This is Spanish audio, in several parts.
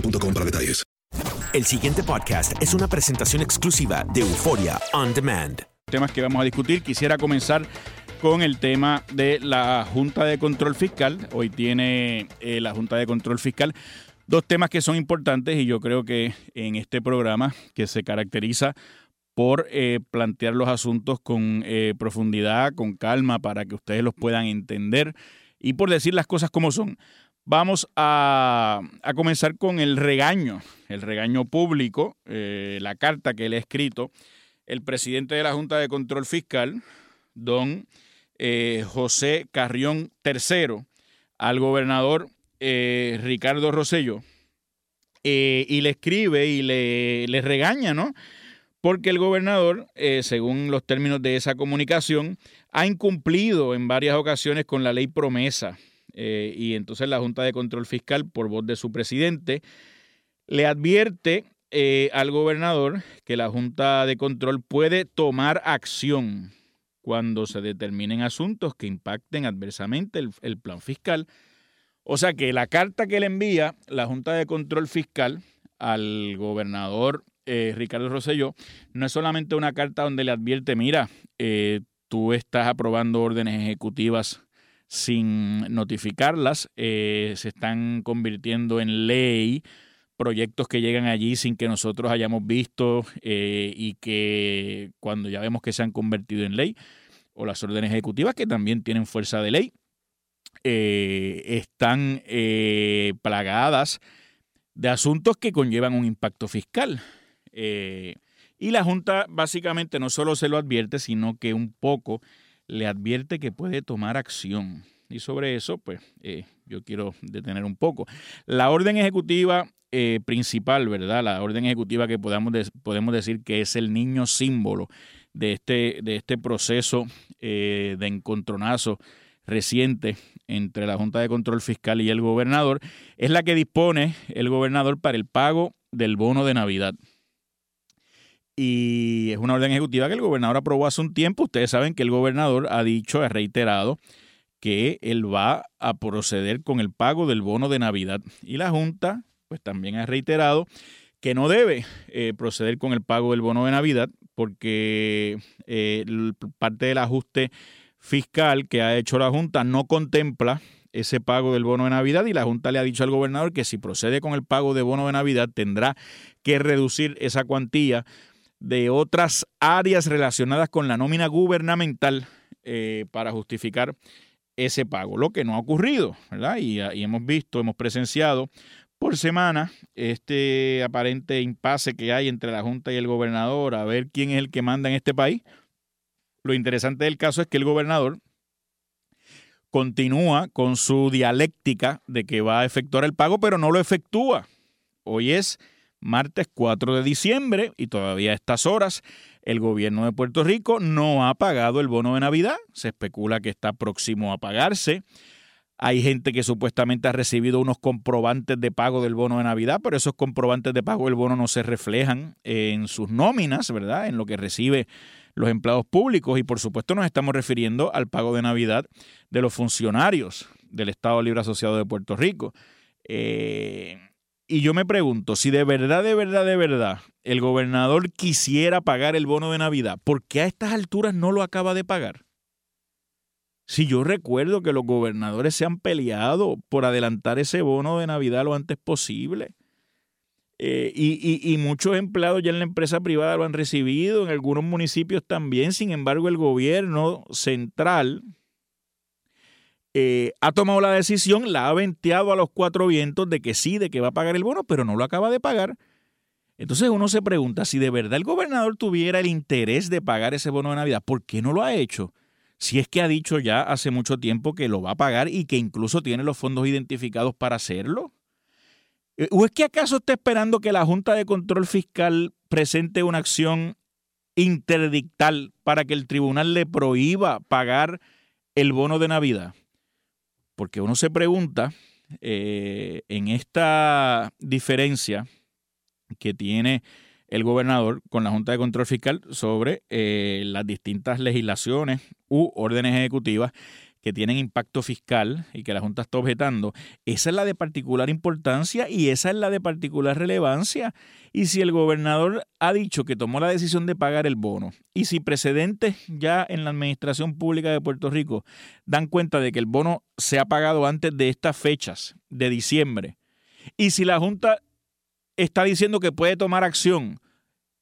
boostmobile.com para detalles. El siguiente podcast es una presentación exclusiva de Euforia On Demand. temas que vamos a discutir. Quisiera comenzar con el tema de la Junta de Control Fiscal. Hoy tiene eh, la Junta de Control Fiscal dos temas que son importantes y yo creo que en este programa que se caracteriza por eh, plantear los asuntos con eh, profundidad, con calma, para que ustedes los puedan entender y por decir las cosas como son. Vamos a, a comenzar con el regaño, el regaño público, eh, la carta que le ha escrito el presidente de la Junta de Control Fiscal, don eh, José Carrión III, al gobernador eh, Ricardo Rosello, y le escribe y le, le regaña, ¿no? Porque el gobernador, según los términos de esa comunicación, ha incumplido en varias ocasiones con la ley promesa. Eh, y entonces la Junta de Control Fiscal, por voz de su presidente, le advierte eh, al gobernador que la Junta de Control puede tomar acción cuando se determinen asuntos que impacten adversamente el, plan fiscal. O sea que la carta que le envía la Junta de Control Fiscal al gobernador eh, Ricardo Rosselló no es solamente una carta donde le advierte, mira, eh, tú estás aprobando órdenes ejecutivas sin notificarlas, eh, se están convirtiendo en ley proyectos que llegan allí sin que nosotros hayamos visto eh, y que cuando ya vemos que se han convertido en ley, o las órdenes ejecutivas que también tienen fuerza de ley, eh, están plagadas de asuntos que conllevan un impacto fiscal. Y la Junta básicamente no solo se lo advierte, sino que un poco le advierte que puede tomar acción. Y sobre eso, pues eh, yo quiero detener un poco. La orden ejecutiva eh, principal, ¿verdad? La orden ejecutiva que podamos de- podemos decir que es el niño símbolo de este, de este proceso eh, de encontronazo reciente entre la Junta de Control Fiscal y el gobernador, es la que dispone el gobernador para el pago del bono de Navidad. Y es una orden ejecutiva que el gobernador aprobó hace un tiempo. Ustedes saben que el gobernador ha dicho, ha reiterado, que él va a proceder con el pago del bono de Navidad. Y la Junta, pues también ha reiterado que no debe eh, proceder con el pago del bono de Navidad porque eh, parte del ajuste fiscal que ha hecho la Junta no contempla ese pago del bono de Navidad y la Junta le ha dicho al gobernador que si procede con el pago de bono de Navidad tendrá que reducir esa cuantía de otras áreas relacionadas con la nómina gubernamental eh, para justificar ese pago, lo que no ha ocurrido, ¿verdad? Y, y hemos visto, hemos presenciado por semana este aparente impasse que hay entre la Junta y el gobernador a ver quién es el que manda en este país. Lo interesante del caso es que el gobernador continúa con su dialéctica de que va a efectuar el pago, pero no lo efectúa. Hoy es martes 4 de diciembre y todavía a estas horas el gobierno de Puerto Rico no ha pagado el bono de Navidad. Se especula que está próximo a pagarse. Hay gente que supuestamente ha recibido unos comprobantes de pago del bono de Navidad, pero esos comprobantes de pago del bono no se reflejan en sus nóminas, ¿verdad? En lo que recibe los empleados públicos y por supuesto nos estamos refiriendo al pago de Navidad de los funcionarios del Estado Libre Asociado de Puerto Rico. Eh, y yo me pregunto, si de verdad, de verdad, de verdad, el gobernador quisiera pagar el bono de Navidad, ¿por qué a estas alturas no lo acaba de pagar? Si yo recuerdo que los gobernadores se han peleado por adelantar ese bono de Navidad lo antes posible. Eh, y, muchos empleados ya en la empresa privada lo han recibido, en algunos municipios también. Sin embargo, el gobierno central eh, ha tomado la decisión, la ha venteado a los cuatro vientos de que sí, de que va a pagar el bono, pero no lo acaba de pagar. Entonces uno se pregunta, si de verdad el gobernador tuviera el interés de pagar ese bono de Navidad, ¿por qué no lo ha hecho? si es que ha dicho ya hace mucho tiempo que lo va a pagar y que incluso tiene los fondos identificados para hacerlo? Eh, ¿O es que acaso está esperando que la Junta de Control Fiscal presente una acción interdictal para que el tribunal le prohíba pagar el bono de Navidad? Porque uno se pregunta eh, en esta diferencia que tiene el gobernador con la Junta de Control Fiscal sobre eh, las distintas legislaciones u órdenes ejecutivas que tienen impacto fiscal y que la Junta está objetando, esa es la de particular importancia y esa es la de particular relevancia. Y si el gobernador ha dicho que tomó la decisión de pagar el bono y si precedentes ya en la Administración Pública de Puerto Rico dan cuenta de que el bono se ha pagado antes de estas fechas de diciembre y si la Junta está diciendo que puede tomar acción.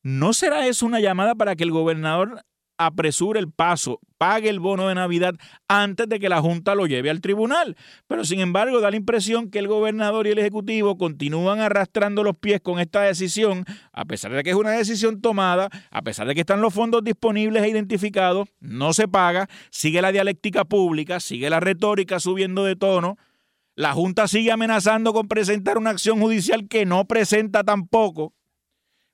¿No será eso una llamada para que el gobernador apresure el paso, pague el bono de Navidad antes de que la Junta lo lleve al tribunal? Pero sin embargo da la impresión que el gobernador y el Ejecutivo continúan arrastrando los pies con esta decisión, a pesar de que es una decisión tomada, a pesar de que están los fondos disponibles e identificados, no se paga, sigue la dialéctica pública, sigue la retórica subiendo de tono. La Junta sigue amenazando con presentar una acción judicial que no presenta tampoco.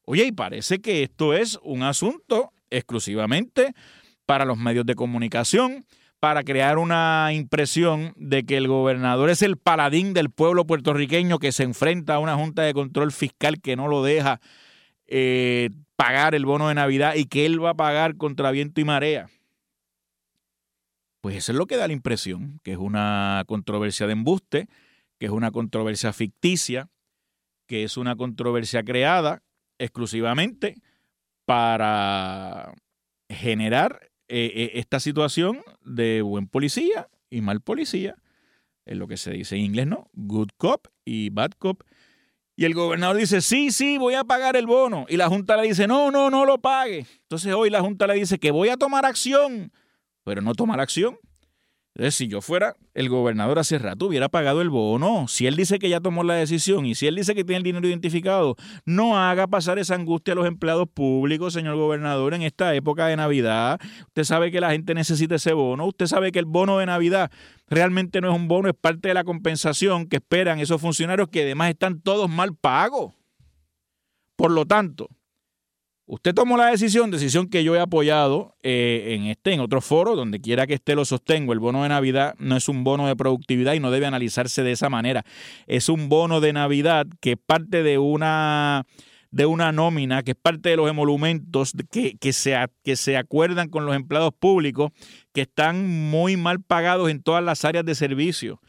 Oye, y parece que esto es un asunto exclusivamente para los medios de comunicación, para crear una impresión de que el gobernador es el paladín del pueblo puertorriqueño que se enfrenta a una junta de control fiscal que no lo deja eh, pagar el bono de Navidad y que él va a pagar contra viento y marea. Pues eso es lo que da la impresión, que es una controversia de embuste, que es una controversia ficticia, que es una controversia creada exclusivamente para generar eh, eh, esta situación de buen policía y mal policía, es lo que se dice en inglés, ¿no? Good cop y bad cop. Y el gobernador dice, sí, sí, voy a pagar el bono. Y la Junta le dice, no, no, no lo pague. Entonces hoy la Junta le dice que voy a tomar acción pero no tomar acción. Entonces, si yo fuera el gobernador hace rato, hubiera pagado el bono. Si él dice que ya tomó la decisión y si él dice que tiene el dinero identificado, no haga pasar esa angustia a los empleados públicos, señor gobernador, en esta época de Navidad. Usted sabe que la gente necesita ese bono. Usted sabe que el bono de Navidad realmente no es un bono, es parte de la compensación que esperan esos funcionarios que además están todos mal pagos. Por lo tanto, Usted tomó la decisión, decisión que yo he apoyado eh, en este, en otro foro, donde quiera que esté lo sostengo. El bono de Navidad no es un bono de productividad y no debe analizarse de esa manera. Es un bono de Navidad que es parte de una de una nómina, que es parte de los emolumentos que, que, se, que se acuerdan con los empleados públicos, que están muy mal pagados en todas las áreas de servicio.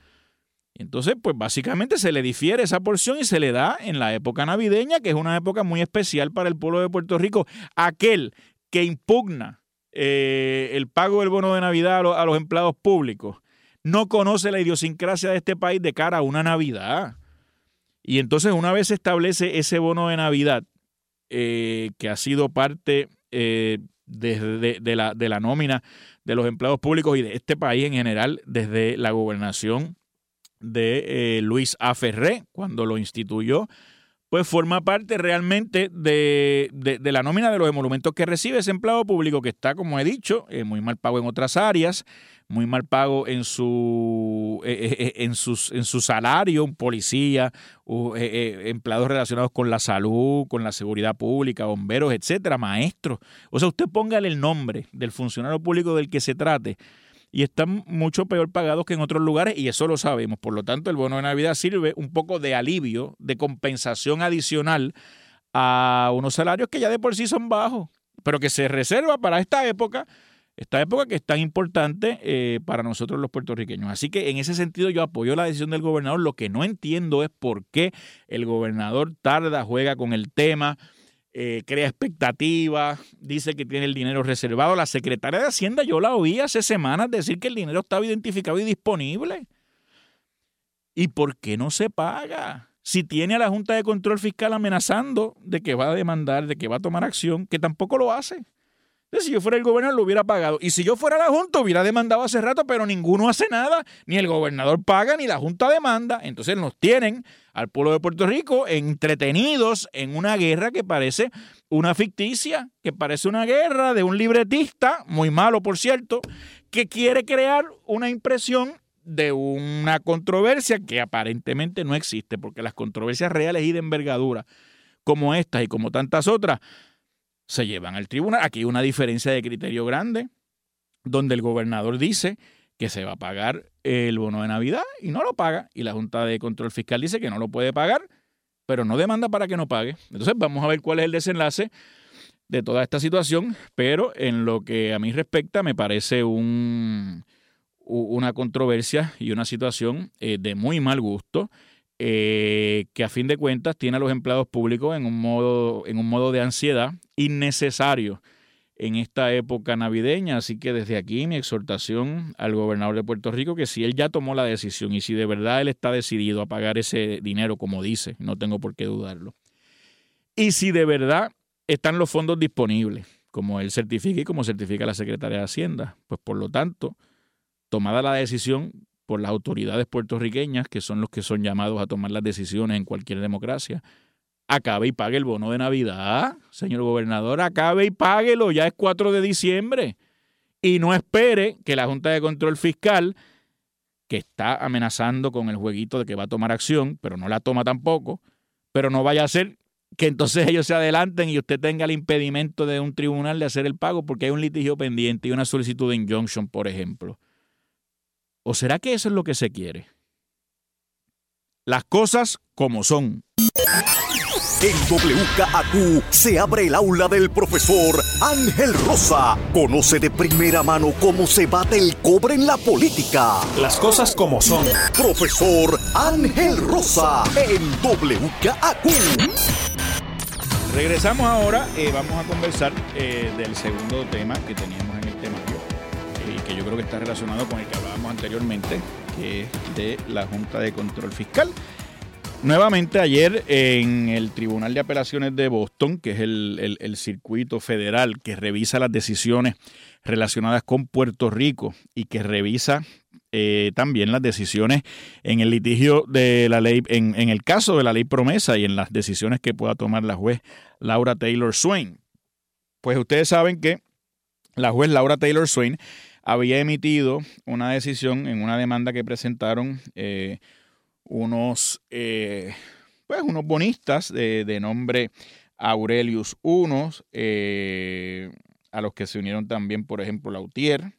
Entonces, pues básicamente se le difiere esa porción y se le da en la época navideña, que es una época muy especial para el pueblo de Puerto Rico. Aquel que impugna eh, el pago del bono de Navidad a, los empleados públicos no conoce la idiosincrasia de este país de cara a una Navidad. Y entonces una vez se establece ese bono de Navidad, eh, que ha sido parte eh, de, la, de la nómina de los empleados públicos y de este país en general, desde la gobernación de eh, Luis A. Cuando lo instituyó, pues forma parte realmente de, de, la nómina de los emolumentos que recibe ese empleado público que está, como he dicho, eh, muy mal pago en otras áreas, muy mal pago en su, eh, en sus, en su salario, un policía, empleados relacionados con la salud, con la seguridad pública, bomberos, etcétera, maestros. O sea, usted póngale el nombre del funcionario público del que se trate y están mucho peor pagados que en otros lugares y eso lo sabemos. Por lo tanto, el bono de Navidad sirve un poco de alivio, de compensación adicional a unos salarios que ya de por sí son bajos, pero que se reserva para esta época, esta época que es tan importante eh, para nosotros los puertorriqueños. Así que en ese sentido yo apoyo la decisión del gobernador. Lo que no entiendo es por qué el gobernador tarda, juega con el tema. Eh, crea expectativas, dice que tiene el dinero reservado. La secretaria de Hacienda, yo la oí hace semanas decir que el dinero estaba identificado y disponible. ¿Y por qué no se paga? Si tiene a la Junta de Control Fiscal amenazando de que va a demandar, de que va a tomar acción, que tampoco lo hace si yo fuera el gobernador lo hubiera pagado. Y si yo fuera la Junta hubiera demandado hace rato, pero ninguno hace nada. Ni el gobernador paga, ni la Junta demanda. Entonces nos tienen al pueblo de Puerto Rico entretenidos en una guerra que parece una ficticia, que parece una guerra de un libretista, muy malo por cierto, que quiere crear una impresión de una controversia que aparentemente no existe, porque las controversias reales y de envergadura, como estas y como tantas otras, se llevan al tribunal. Aquí hay una diferencia de criterio grande, donde el gobernador dice que se va a pagar el bono de Navidad y no lo paga, y la Junta de Control Fiscal dice que no lo puede pagar, pero no demanda para que no pague. Entonces vamos a ver cuál es el desenlace de toda esta situación, pero en lo que a mí respecta me parece un, una controversia y una situación eh, de muy mal gusto eh, que a fin de cuentas tiene a los empleados públicos en un modo, en un modo de ansiedad innecesario en esta época navideña. Así que desde aquí mi exhortación al gobernador de Puerto Rico que si él ya tomó la decisión y si de verdad él está decidido a pagar ese dinero como dice, no tengo por qué dudarlo, y si de verdad están los fondos disponibles, como él certifica y como certifica la Secretaría de Hacienda, pues por lo tanto, tomada la decisión, por las autoridades puertorriqueñas, que son los que son llamados a tomar las decisiones en cualquier democracia, acabe y pague el bono de Navidad, señor gobernador, acabe y páguelo, ya es 4 de diciembre. Y no espere que la Junta de Control Fiscal, que está amenazando con el jueguito de que va a tomar acción, pero no la toma tampoco, pero no vaya a ser que entonces ellos se adelanten y usted tenga el impedimento de un tribunal de hacer el pago porque hay un litigio pendiente y una solicitud de injunction, por ejemplo. ¿O será que eso es lo que se quiere? Las cosas como son. En WKAQ se abre el aula del profesor Ángel Rosa. Conoce de primera mano cómo se bate el cobre en la política. Las cosas como son. Profesor Ángel Rosa en WKAQ. Regresamos ahora, eh, vamos a conversar eh, del segundo tema que teníamos yo creo que está relacionado con el que hablábamos anteriormente, que es de la Junta de Control Fiscal. Nuevamente ayer en el Tribunal de Apelaciones de Boston, que es el, circuito federal que revisa las decisiones relacionadas con Puerto Rico y que revisa eh, también las decisiones en el litigio de la ley, en, el caso de la ley promesa y en las decisiones que pueda tomar la juez Laura Taylor Swain. Pues ustedes saben que la juez Laura Taylor Swain había emitido una decisión en una demanda que presentaron eh, unos, eh, pues unos bonistas de, nombre Aurelius Unos, eh, a los que se unieron también, por ejemplo, Lautier.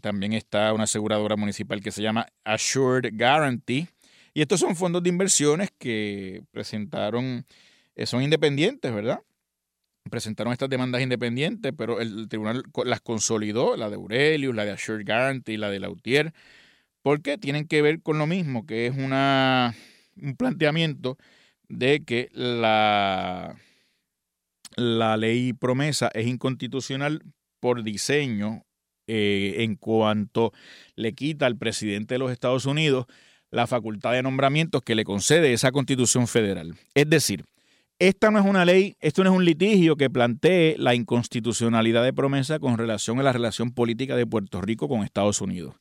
también está una aseguradora municipal que se llama Assured Guarantee. Y estos son fondos de inversiones que presentaron, son independientes, ¿verdad? Presentaron estas demandas independientes, pero el tribunal las consolidó, la de Aurelius, la de Assured Guarantee, la de Lautier, porque tienen que ver con lo mismo, que es una, un planteamiento de que la, la ley promesa es inconstitucional por diseño eh, en cuanto le quita al presidente de los Estados Unidos la facultad de nombramientos que le concede esa constitución federal. Es decir, esta no es una ley, esto no es un litigio que plantee la inconstitucionalidad de promesa con relación a la relación política de Puerto Rico con Estados Unidos.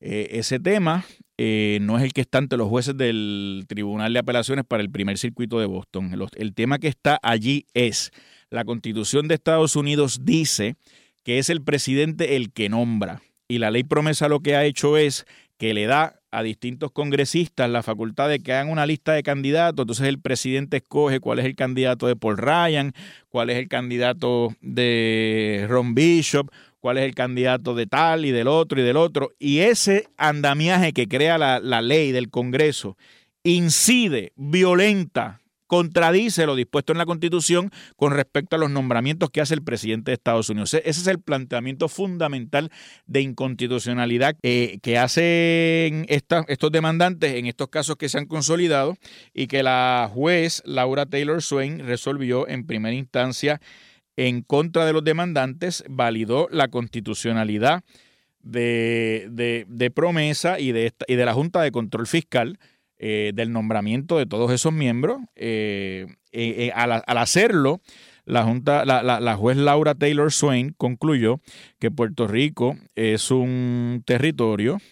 Eh, ese tema eh, no es el que está ante los jueces del Tribunal de Apelaciones para el primer circuito de Boston. el tema que está allí es, la Constitución de Estados Unidos dice que es el presidente el que nombra. Y la ley promesa lo que ha hecho es que le da a distintos congresistas la facultad de que hagan una lista de candidatos, entonces el presidente escoge cuál es el candidato de Paul Ryan, cuál es el candidato de Ron Bishop, cuál es el candidato de tal y del otro y del otro, y ese andamiaje que crea la, la ley del Congreso incide, violenta contradice lo dispuesto en la Constitución con respecto a los nombramientos que hace el presidente de Estados Unidos. Ese es el planteamiento fundamental de inconstitucionalidad eh, que hacen estos demandantes en estos casos que se han consolidado y que la juez Laura Taylor Swain resolvió en primera instancia en contra de los demandantes, validó la constitucionalidad de, promesa y de la Junta de Control Fiscal eh, del nombramiento de todos esos miembros. Eh, eh, al, hacerlo, la, junta, la, juez Laura Taylor Swain concluyó que Puerto Rico es un territorio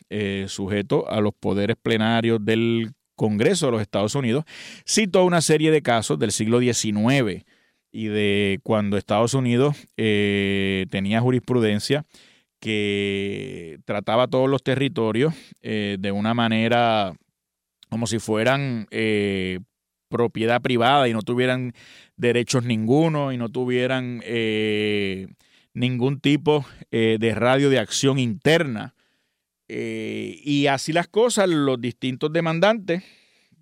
sujeto a los poderes plenarios del Congreso de los Estados Unidos. Citó una serie de casos del siglo XIX y de cuando Estados Unidos tenía jurisprudencia que trataba todos los territorios de una manera como si fueran eh, propiedad privada y no tuvieran derechos ninguno y no tuvieran eh, ningún tipo eh, de radio de acción interna. y así las cosas, los distintos demandantes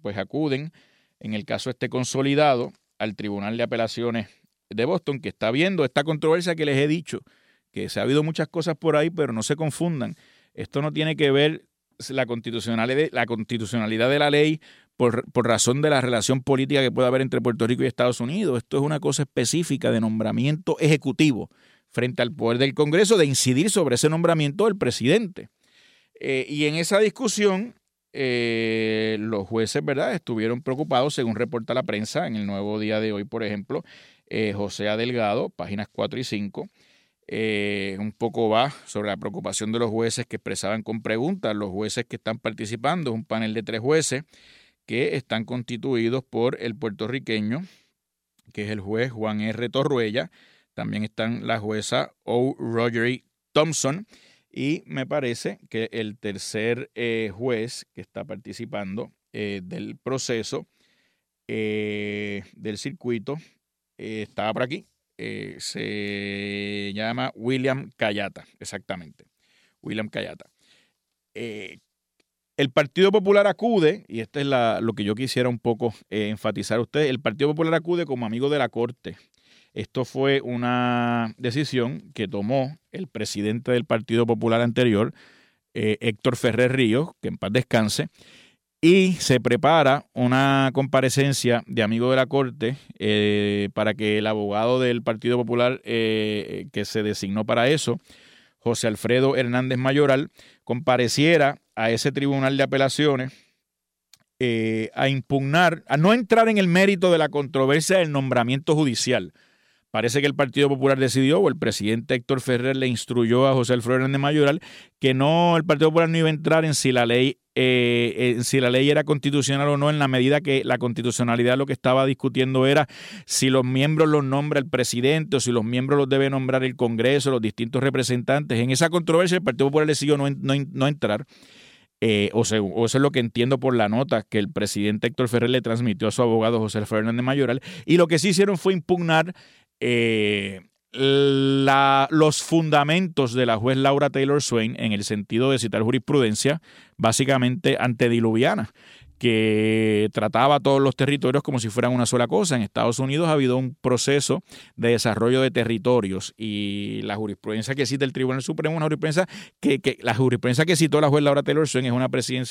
pues acuden, en el caso este consolidado, al Tribunal de Apelaciones de Boston, que está viendo esta controversia que les he dicho, que se ha habido muchas cosas por ahí, pero no se confundan. Esto no tiene que ver la constitucionalidad, la constitucionalidad de la ley por, razón de la relación política que puede haber entre Puerto Rico y Estados Unidos. Esto es una cosa específica de nombramiento ejecutivo frente al poder del Congreso de incidir sobre ese nombramiento del presidente. Eh, y en esa discusión, eh, los jueces, ¿verdad?, estuvieron preocupados, según reporta la prensa en el nuevo día de hoy, por ejemplo, eh, José Adelgado, páginas 4 y 5, eh, un poco va sobre la preocupación de los jueces que expresaban con preguntas. Los jueces que están participando, un panel de tres jueces que están constituidos por el puertorriqueño, que es el juez Juan R. Torruella. También están la jueza O. Rogery Thompson. Y me parece que el tercer eh, juez que está participando eh, del proceso del circuito estaba por aquí, eh, se llama William Cayata, exactamente. William Cayata. Eh, el Partido Popular acude, y esto es lo que yo quisiera un poco eh, enfatizar a ustedes, el Partido Popular acude como amigo de la Corte. Esto fue una decisión que tomó el presidente del Partido Popular anterior, Héctor Ferrer Ríos, que en paz descanse, y se prepara una comparecencia de amigo de la Corte eh, para que el abogado del Partido Popular eh, que se designó para eso, José Alfredo Hernández Mayoral, compareciera a ese tribunal de apelaciones eh, a impugnar, a no entrar en el mérito de la controversia del nombramiento judicial. Parece que el Partido Popular decidió, o el presidente Héctor Ferrer le instruyó a José Alfredo Hernández Mayoral, que no, el Partido Popular no iba a entrar en si la ley eh, si la ley era constitucional o no, en la medida que la constitucionalidad lo que estaba discutiendo era si los miembros los nombra el presidente o si los miembros los debe nombrar el Congreso, los distintos representantes. En esa controversia el Partido Popular decidió no, no, entrar. Eh, o, sea, eso es lo que entiendo por la nota que el presidente Héctor Ferrer le transmitió a su abogado José Fernández Mayoral. Y lo que sí hicieron fue impugnar eh, los fundamentos de la juez Laura Taylor Swain en el sentido de citar jurisprudencia básicamente antediluviana que trataba todos los territorios como si fueran una sola cosa. En Estados Unidos ha habido un proceso de desarrollo de territorios y la jurisprudencia que cita el Tribunal Supremo, una jurisprudencia que, que la jurisprudencia que citó la juez Laura Taylor Swain es una,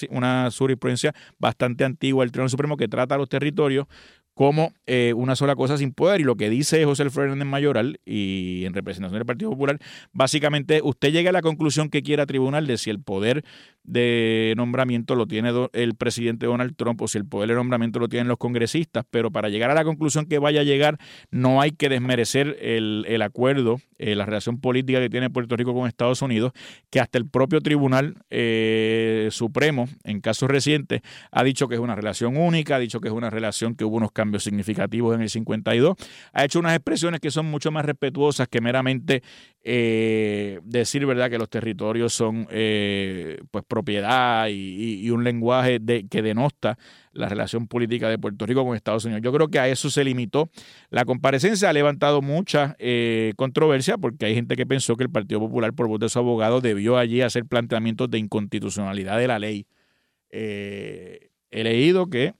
una jurisprudencia bastante antigua del Tribunal Supremo que trata a los territorios como eh, una sola cosa sin poder. Y lo que dice José Fernández Mayoral y en representación del Partido Popular, básicamente usted llega a la conclusión que quiera tribunal de si el poder de nombramiento lo tiene el presidente Donald Trump o si el poder de nombramiento lo tienen los congresistas, pero para llegar a la conclusión que vaya a llegar no hay que desmerecer el, acuerdo, eh, la relación política que tiene Puerto Rico con Estados Unidos, que hasta el propio Tribunal eh, Supremo, en casos recientes, ha dicho que es una relación única, ha dicho que es una relación que hubo unos cambios significativos en el 52, ha hecho unas expresiones que son mucho más respetuosas que meramente eh, decir verdad que los territorios son pues propiedad y, un lenguaje que denosta la relación política de Puerto Rico con Estados Unidos. Yo creo que a eso se limitó. La comparecencia ha levantado mucha eh, controversia porque hay gente que pensó que el Partido Popular, por voz de su abogado, debió allí hacer planteamientos de inconstitucionalidad de la ley. Eh, he leído que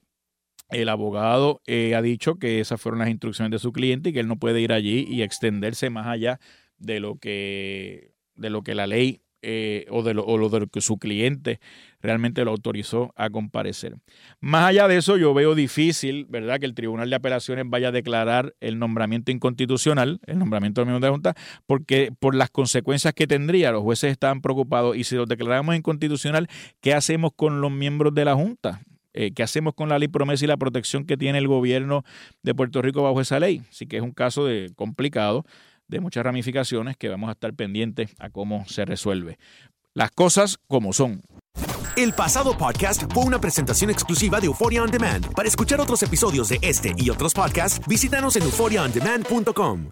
el abogado eh, ha dicho que esas fueron las instrucciones de su cliente y que él no puede ir allí y extenderse más allá de lo que, de lo que la ley eh, o, de lo, o de lo que su cliente realmente lo autorizó a comparecer. Más allá de eso, yo veo difícil, ¿verdad?, que el Tribunal de Apelaciones vaya a declarar el nombramiento inconstitucional, el nombramiento del miembro de la Junta, porque por las consecuencias que tendría, los jueces estaban preocupados y si lo declaramos inconstitucional, ¿qué hacemos con los miembros de la Junta? Eh, ¿Qué hacemos con la ley promesa y la protección que tiene el gobierno de Puerto Rico bajo esa ley? Así que es un caso de complicado de muchas ramificaciones que vamos a estar pendientes a cómo se resuelve. Las cosas como son. El pasado podcast fue una presentación exclusiva de Euphoria On Demand. Para escuchar otros episodios de este y otros podcasts, visítanos en euphoriaondemand.com.